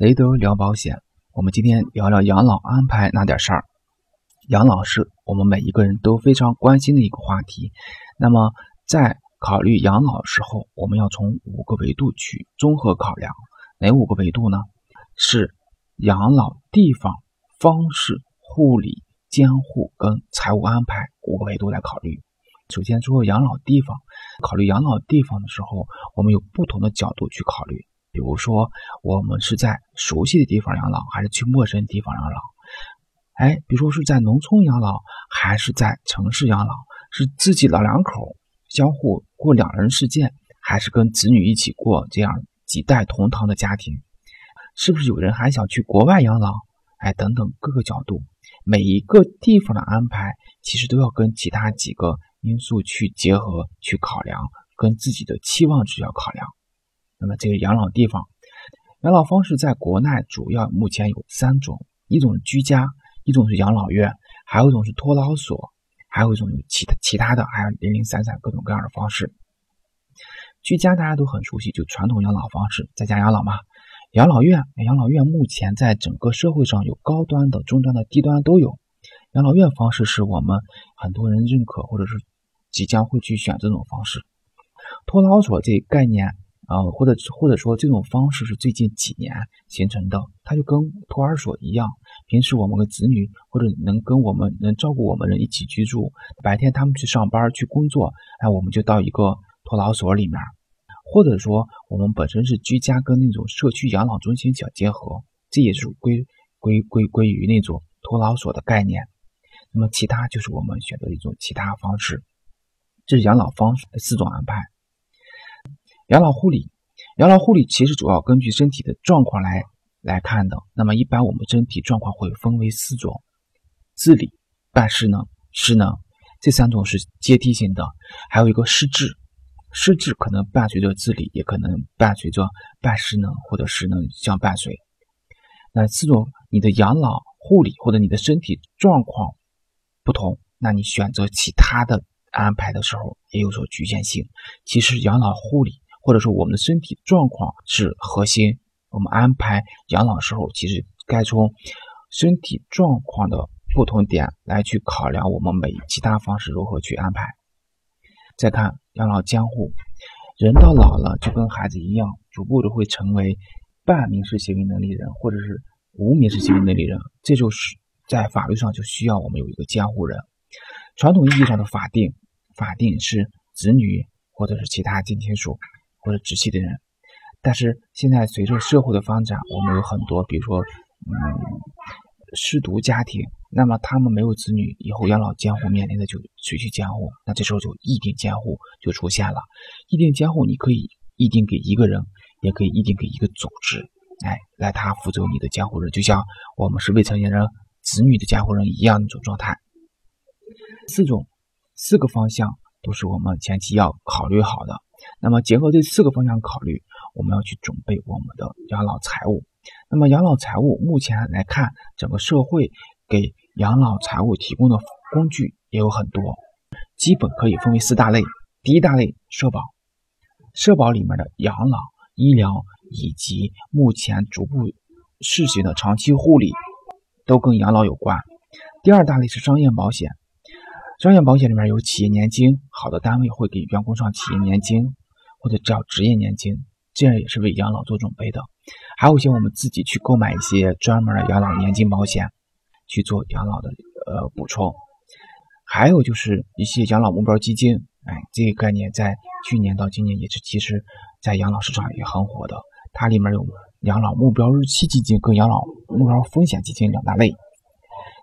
雷德聊保险，我们今天聊聊养老安排那点事儿。养老是我们每一个人都非常关心的一个话题。那么，在考虑养老时候，我们要从五个维度去综合考量。哪五个维度呢？是养老地方、方式、护理、监护跟财务安排五个维度来考虑。首先说养老地方，考虑养老地方的时候，我们有不同的角度去考虑。比如说，我们是在熟悉的地方养老，还是去陌生地方养老？哎，比如说是在农村养老，还是在城市养老？是自己老两口相互过两人世界，还是跟子女一起过这样几代同堂的家庭？是不是有人还想去国外养老？哎，等等各个角度，每一个地方的安排，其实都要跟其他几个因素去结合去考量，跟自己的期望值要考量。那么这个养老地方，养老方式在国内主要目前有三种：一种是居家，一种是养老院，还有一种是托老所，还有一种有其他其他的，还有零零散散各种各样的方式。居家大家都很熟悉，就传统养老方式，在家养老嘛。养老院，养老院目前在整个社会上有高端的、中端的、低端都有。养老院方式是我们很多人认可，或者是即将会去选这种方式。托老所这概念。啊，或者或者说这种方式是最近几年形成的，它就跟托儿所一样，平时我们的子女或者能跟我们能照顾我们人一起居住，白天他们去上班去工作，哎，我们就到一个托老所里面，或者说我们本身是居家跟那种社区养老中心相结合，这也是归归归归于那种托老所的概念。那么其他就是我们选择一种其他方式，这是养老方式的四种安排。养老护理，养老护理其实主要根据身体的状况来来看的。那么一般我们身体状况会分为四种：自理、办失能、失能，这三种是阶梯性的。还有一个失智，失智可能伴随着自理，也可能伴随着办失能或者失能相伴随。那四种你的养老护理或者你的身体状况不同，那你选择其他的安排的时候也有所局限性。其实养老护理。或者说我们的身体状况是核心，我们安排养老时候，其实该从身体状况的不同点来去考量我们每其他方式如何去安排。再看养老监护，人到老了就跟孩子一样，逐步的会成为半民事行为能力人或者是无民事行为能力人，这就是在法律上就需要我们有一个监护人。传统意义上的法定，法定是子女或者是其他近亲属。或者直系的人，但是现在随着社会的发展，我们有很多，比如说，嗯，失独家庭，那么他们没有子女，以后养老监护面临的就谁去监护？那这时候就议定监护就出现了。议定监护，你可以议定给一个人，也可以议定给一个组织，哎，来他负责你的监护人，就像我们是未成年人子女的监护人一样那种状态。四种，四个方向都是我们前期要考虑好的。那么结合这四个方向考虑，我们要去准备我们的养老财务。那么养老财务目前来看，整个社会给养老财务提供的工具也有很多，基本可以分为四大类。第一大类社保，社保里面的养老、医疗以及目前逐步试行的长期护理，都跟养老有关。第二大类是商业保险。商业保险里面有企业年金，好的单位会给员工上企业年金，或者叫职业年金，这样也是为养老做准备的。还有一些我们自己去购买一些专门的养老年金保险，去做养老的呃补充。还有就是一些养老目标基金，哎，这个概念在去年到今年也是其实在养老市场也很火的。它里面有养老目标日期基金跟养老目标风险基金两大类。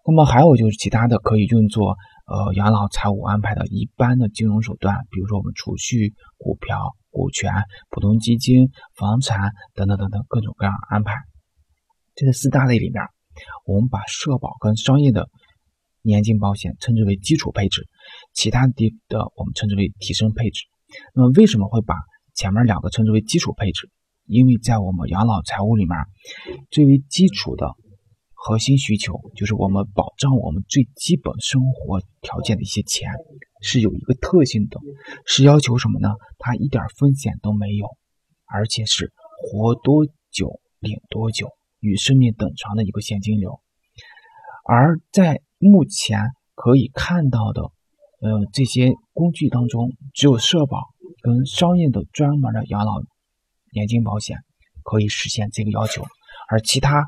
那么还有就是其他的可以用作。呃，养老财务安排的一般的金融手段，比如说我们储蓄、股票、股权、普通基金、房产等等等等各种各样安排。这个四大类里面，我们把社保跟商业的年金保险称之为基础配置，其他的的我们称之为提升配置。那么为什么会把前面两个称之为基础配置？因为在我们养老财务里面，最为基础的。核心需求就是我们保障我们最基本生活条件的一些钱，是有一个特性的，是要求什么呢？它一点风险都没有，而且是活多久领多久，与生命等长的一个现金流。而在目前可以看到的，呃，这些工具当中，只有社保跟商业的专门的养老年金保险可以实现这个要求，而其他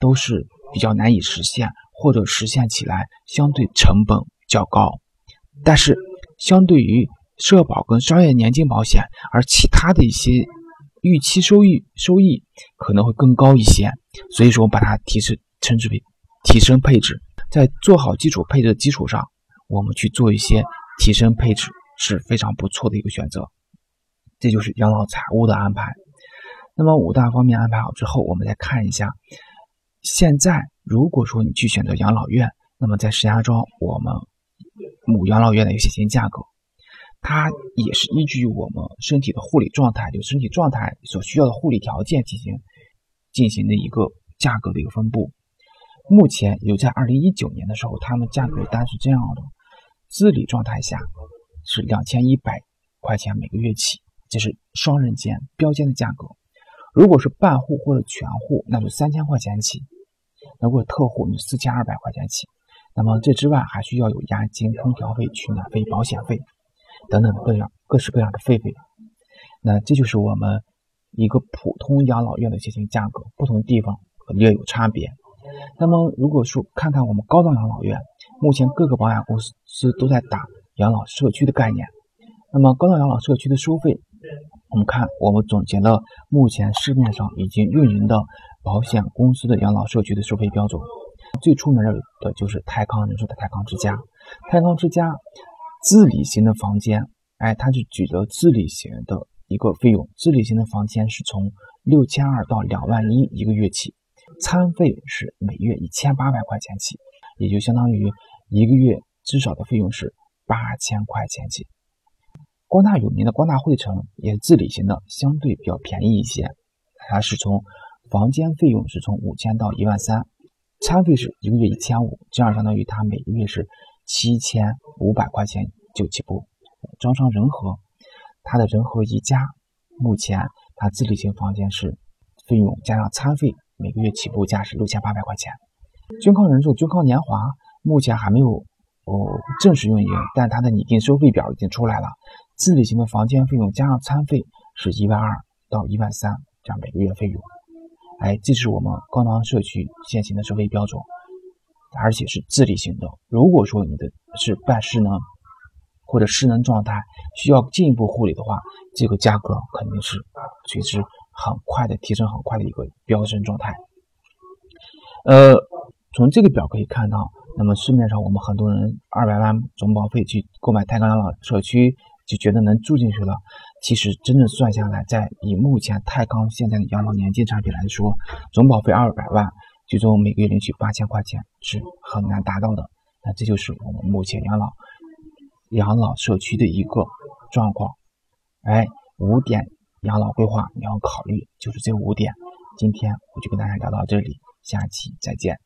都是比较难以实现，或者实现起来相对成本较高。但是，相对于社保跟商业年金保险，而其他的一些预期收益收益可能会更高一些，所以说我把它提升称之为。提升配置，在做好基础配置的基础上，我们去做一些提升配置是非常不错的一个选择。这就是养老财务的安排。那么五大方面安排好之后，我们再看一下，现在如果说你去选择养老院，那么在石家庄我们母养老院的一个现行价格，它也是依据我们身体的护理状态，就身体状态所需要的护理条件进行进行的一个价格的一个分布。目前有在二零一九年的时候，他们价格单是这样的：自理状态下是两千一百块钱每个月起，这是双人间标间的价格；如果是半户或者全户，那就三千块钱起；如果特户，就四千二百块钱起。那么这之外还需要有押金、空调费、取暖费、保险费等等各样各式各样的费费。那这就是我们一个普通养老院的这些价格，不同地方略有差别。那么，如果说看看我们高档养老院，目前各个保险公司都在打养老社区的概念。那么，高档养老社区的收费，我们看我们总结了目前市面上已经运营的保险公司的养老社区的收费标准。最出名的就是泰康人寿的泰康之家。泰康之家自理型的房间，哎，它就举着自理型的一个费用，自理型的房间是从六千二到两万一一个月起。餐费是每月一千八百块钱起，也就相当于一个月至少的费用是八千块钱起。光大有名的光大汇成也是自理型的，相对比较便宜一些，它是从房间费用是从五千到一万三，餐费是一个月一千五，这样相当于他每个月是七千五百块钱就起步。招商仁和，它的仁和一家目前它自理型房间是费用加上餐费。每个月起步价是六千八百块钱。君康人寿、君康年华目前还没有哦正式运营，但它的拟定收费表已经出来了。自理型的房间费用加上餐费是一万二到一万三，这样每个月费用。哎，这是我们高档社区现行的收费标准，而且是自理型的。如果说你的是半失能或者失能状态，需要进一步护理的话，这个价格肯定是随之。很快的提升，很快的一个飙升状态。呃，从这个表可以看到，那么市面上我们很多人二百万总保费去购买泰康养老社区，就觉得能住进去了。其实真正算下来，在以目前泰康现在的养老年金产品来说，总保费二百万，最终每个月领取八千块钱是很难达到的。那这就是我们目前养老养老社区的一个状况。哎，五点。养老规划你要考虑，就是这五点。今天我就跟大家聊到这里，下期再见。